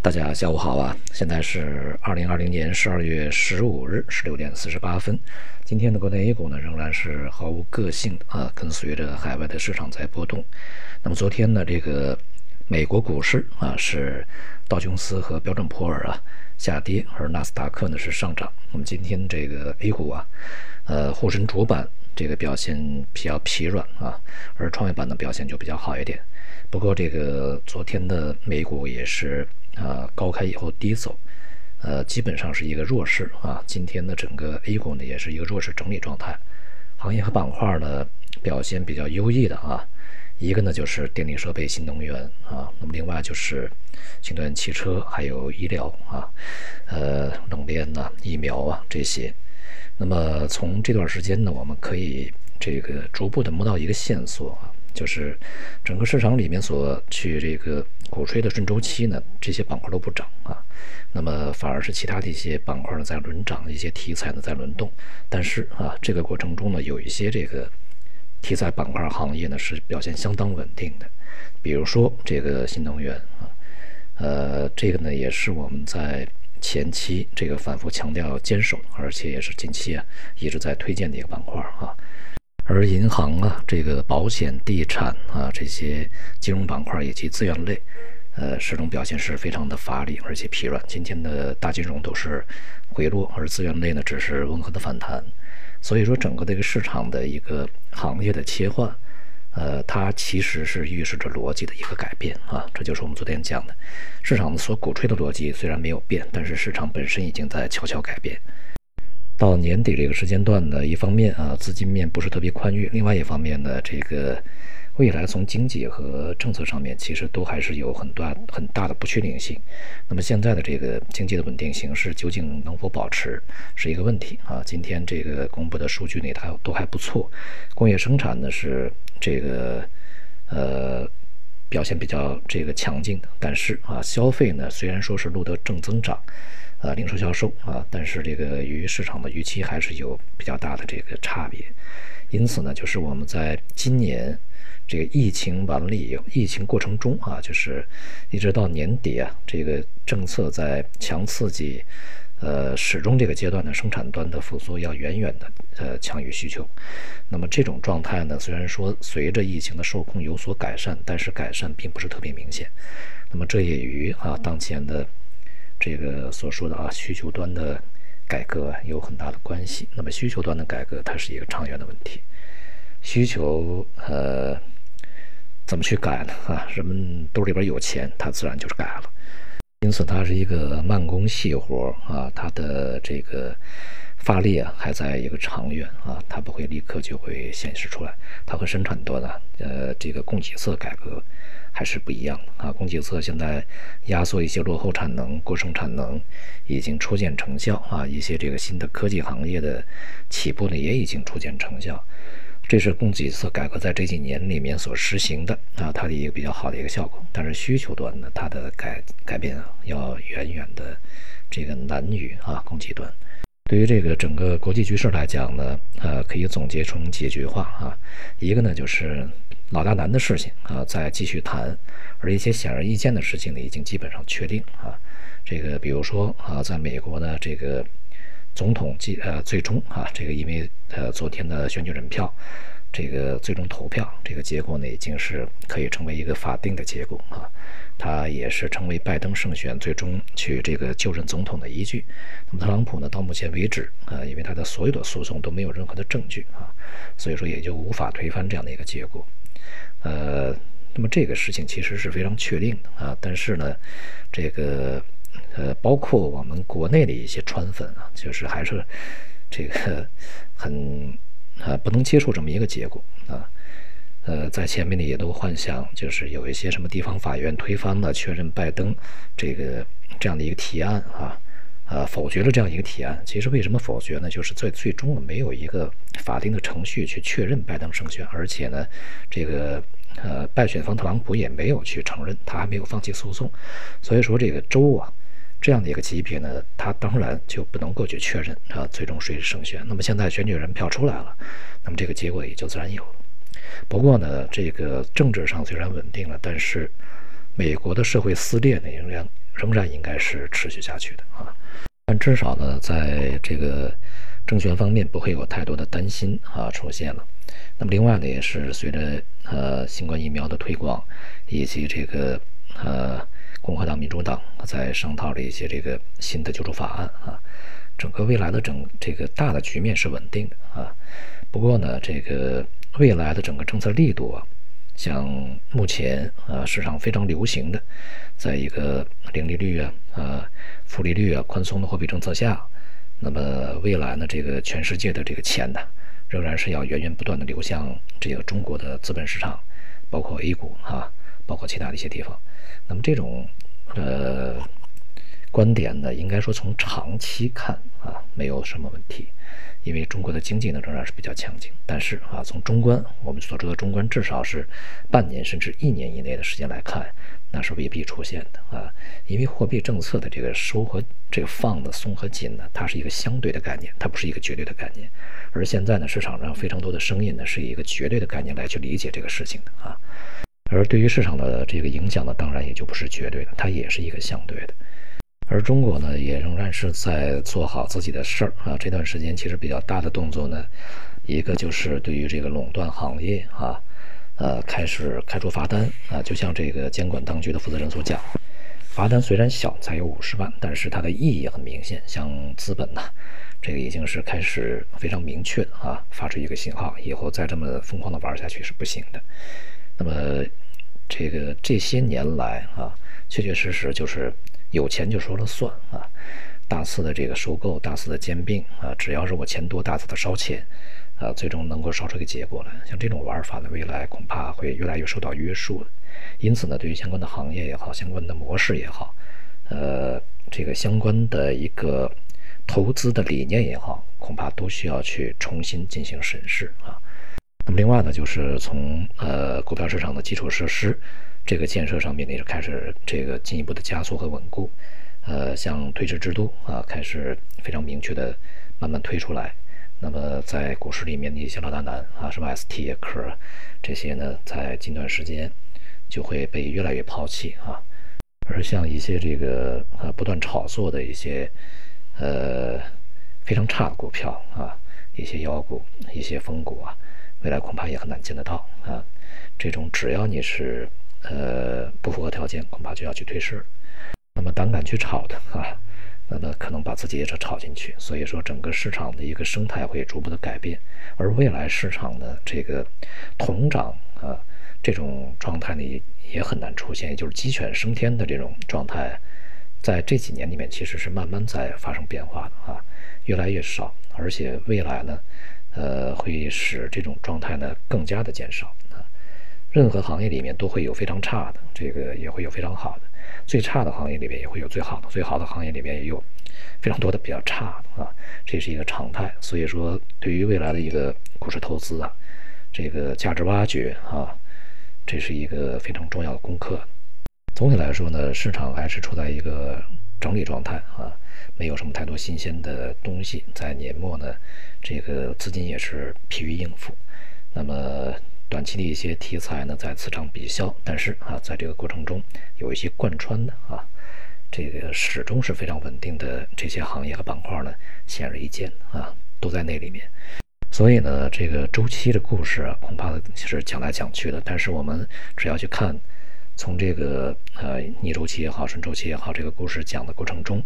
大家下午好啊！现在是二零二零年十二月十五日十六点四十八分。今天的国内 A 股呢，仍然是毫无个性啊，跟随着海外的市场在波动。那么昨天呢，这个美国股市啊是道琼斯和标准普尔啊下跌，而纳斯达克呢是上涨。那么今天这个 A 股啊，呃沪深主板这个表现比较疲软啊，而创业板的表现就比较好一点。不过这个昨天的美股也是。啊，高开以后低走，呃，基本上是一个弱势啊。今天的整个 A 股呢，也是一个弱势整理状态。行业和板块呢表现比较优异的啊，一个呢就是电力设备、新能源啊，那么另外就是新能源汽车，还有医疗啊，呃，冷链呐、疫苗啊这些。那么从这段时间呢，我们可以这个逐步的摸到一个线索啊。就是整个市场里面所去这个鼓吹的顺周期呢，这些板块都不涨啊，那么反而是其他的一些板块呢在轮涨，一些题材呢在轮动。但是啊，这个过程中呢，有一些这个题材板块行业呢是表现相当稳定的，比如说这个新能源啊，呃，这个呢也是我们在前期这个反复强调坚守，而且也是近期啊一直在推荐的一个板块啊。而银行啊，这个保险、地产啊，这些金融板块以及资源类，呃，始终表现是非常的乏力，而且疲软。今天的大金融都是回落，而资源类呢，只是温和的反弹。所以说，整个这个市场的一个行业的切换，呃，它其实是预示着逻辑的一个改变啊。这就是我们昨天讲的，市场所鼓吹的逻辑虽然没有变，但是市场本身已经在悄悄改变。到年底这个时间段呢，一方面啊资金面不是特别宽裕，另外一方面呢，这个未来从经济和政策上面其实都还是有很大很大的不确定性。那么现在的这个经济的稳定形势究竟能否保持，是一个问题啊。今天这个公布的数据呢，它都还不错，工业生产呢是这个呃表现比较这个强劲的，但是啊消费呢虽然说是录得正增长。呃，零售销售啊，但是这个与市场的预期还是有比较大的这个差别，因此呢，就是我们在今年这个疫情完了以后，疫情过程中啊，就是一直到年底啊，这个政策在强刺激，呃，始终这个阶段的生产端的复苏要远远的呃强于需求。那么这种状态呢，虽然说随着疫情的受控有所改善，但是改善并不是特别明显。那么这也与啊当前的。这个所说的啊，需求端的改革有很大的关系。那么需求端的改革，它是一个长远的问题。需求呃，怎么去改呢？啊，人们兜里边有钱，他自然就是改了。因此，它是一个慢工细活啊，它的这个发力啊，还在一个长远啊，它不会立刻就会显示出来。它和生产端的呃这个供给侧改革。还是不一样的啊！供给侧现在压缩一些落后产能，过剩产能已经初见成效啊！一些这个新的科技行业的起步呢，也已经初见成效。这是供给侧改革在这几年里面所实行的啊，它的一个比较好的一个效果。但是需求端呢，它的改改变啊，要远远的这个难于啊供给端。对于这个整个国际局势来讲呢，呃，可以总结成几句话啊，一个呢就是。老大难的事情啊，再继续谈，而一些显而易见的事情呢，已经基本上确定啊。这个比如说啊，在美国呢，这个总统即呃最终啊，这个因为呃昨天的选举人票，这个最终投票这个结果呢，已经是可以成为一个法定的结果啊。他也是成为拜登胜选最终去这个就任总统的依据。那么特朗普呢，到目前为止啊，因为他的所有的诉讼都没有任何的证据啊，所以说也就无法推翻这样的一个结果。呃，那么这个事情其实是非常确定的啊，但是呢，这个呃，包括我们国内的一些川粉啊，就是还是这个很啊不能接受这么一个结果啊，呃，在前面呢也都幻想就是有一些什么地方法院推翻了确认拜登这个这样的一个提案啊。呃，否决了这样一个提案。其实为什么否决呢？就是最最终没有一个法定的程序去确认拜登胜选，而且呢，这个呃败选方特朗普也没有去承认，他还没有放弃诉讼。所以说这个州啊这样的一个级别呢，他当然就不能够去确认啊最终谁是胜选。那么现在选举人票出来了，那么这个结果也就自然有了。不过呢，这个政治上虽然稳定了，但是美国的社会撕裂呢仍然。仍然应该是持续下去的啊。但至少呢，在这个政权方面不会有太多的担心啊出现了。那么另外呢，也是随着呃新冠疫苗的推广，以及这个呃共和党、民主党在商讨了一些这个新的救助法案啊，整个未来的整这个大的局面是稳定的啊。不过呢，这个未来的整个政策力度啊，像目前啊市场非常流行的，在一个零利率啊啊。负利率啊，宽松的货币政策下，那么未来呢，这个全世界的这个钱呢，仍然是要源源不断的流向这个中国的资本市场，包括 A 股啊，包括其他的一些地方。那么这种呃观点呢，应该说从长期看啊，没有什么问题，因为中国的经济呢仍然是比较强劲。但是啊，从中观我们所说的中观，至少是半年甚至一年以内的时间来看。那是未必出现的啊，因为货币政策的这个收和这个放的松和紧呢，它是一个相对的概念，它不是一个绝对的概念。而现在呢，市场上非常多的声音呢，是以一个绝对的概念来去理解这个事情的啊。而对于市场的这个影响呢，当然也就不是绝对的，它也是一个相对的。而中国呢，也仍然是在做好自己的事儿啊。这段时间其实比较大的动作呢，一个就是对于这个垄断行业啊。呃，开始开出罚单啊，就像这个监管当局的负责人所讲，罚单虽然小，才有五十万，但是它的意义很明显。像资本呐，这个已经是开始非常明确啊，发出一个信号，以后再这么疯狂的玩下去是不行的。那么，这个这些年来啊，确确实实就是有钱就说了算啊，大肆的这个收购，大肆的兼并啊，只要是我钱多，大肆的烧钱。啊，最终能够烧出一个结果来。像这种玩法呢，未来恐怕会越来越受到约束的。因此呢，对于相关的行业也好，相关的模式也好，呃，这个相关的一个投资的理念也好，恐怕都需要去重新进行审视啊。那么另外呢，就是从呃股票市场的基础设施这个建设上面呢，也开始这个进一步的加速和稳固。呃，像退市制度啊，开始非常明确的慢慢推出来。那么在股市里面的一些老大难啊，什么 ST 科这些呢，在近段时间就会被越来越抛弃啊。而像一些这个呃不断炒作的一些呃非常差的股票啊，一些妖股、一些风股啊，未来恐怕也很难见得到啊。这种只要你是呃不符合条件，恐怕就要去退市。那么胆敢去炒的啊。那么可能把自己也炒进去，所以说整个市场的一个生态会逐步的改变，而未来市场的这个同涨啊这种状态呢也很难出现，就是鸡犬升天的这种状态，在这几年里面其实是慢慢在发生变化的啊，越来越少，而且未来呢，呃会使这种状态呢更加的减少，任何行业里面都会有非常差的，这个也会有非常好的。最差的行业里面也会有最好的，最好的行业里面也有非常多的比较差的啊，这是一个常态。所以说，对于未来的一个股市投资啊，这个价值挖掘啊，这是一个非常重要的功课。总体来说呢，市场还是处在一个整理状态啊，没有什么太多新鲜的东西。在年末呢，这个资金也是疲于应付。那么。短期的一些题材呢，在此场比消，但是啊，在这个过程中有一些贯穿的啊，这个始终是非常稳定的这些行业和板块呢，显而易见啊，都在那里面。所以呢，这个周期的故事啊，恐怕是讲来讲去的。但是我们只要去看，从这个呃逆周期也好，顺周期也好，这个故事讲的过程中。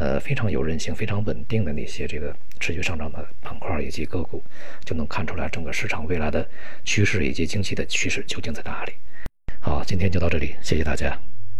呃，非常有韧性、非常稳定的那些这个持续上涨的板块以及个股，就能看出来整个市场未来的趋势以及经济的趋势究竟在哪里。好，今天就到这里，谢谢大家。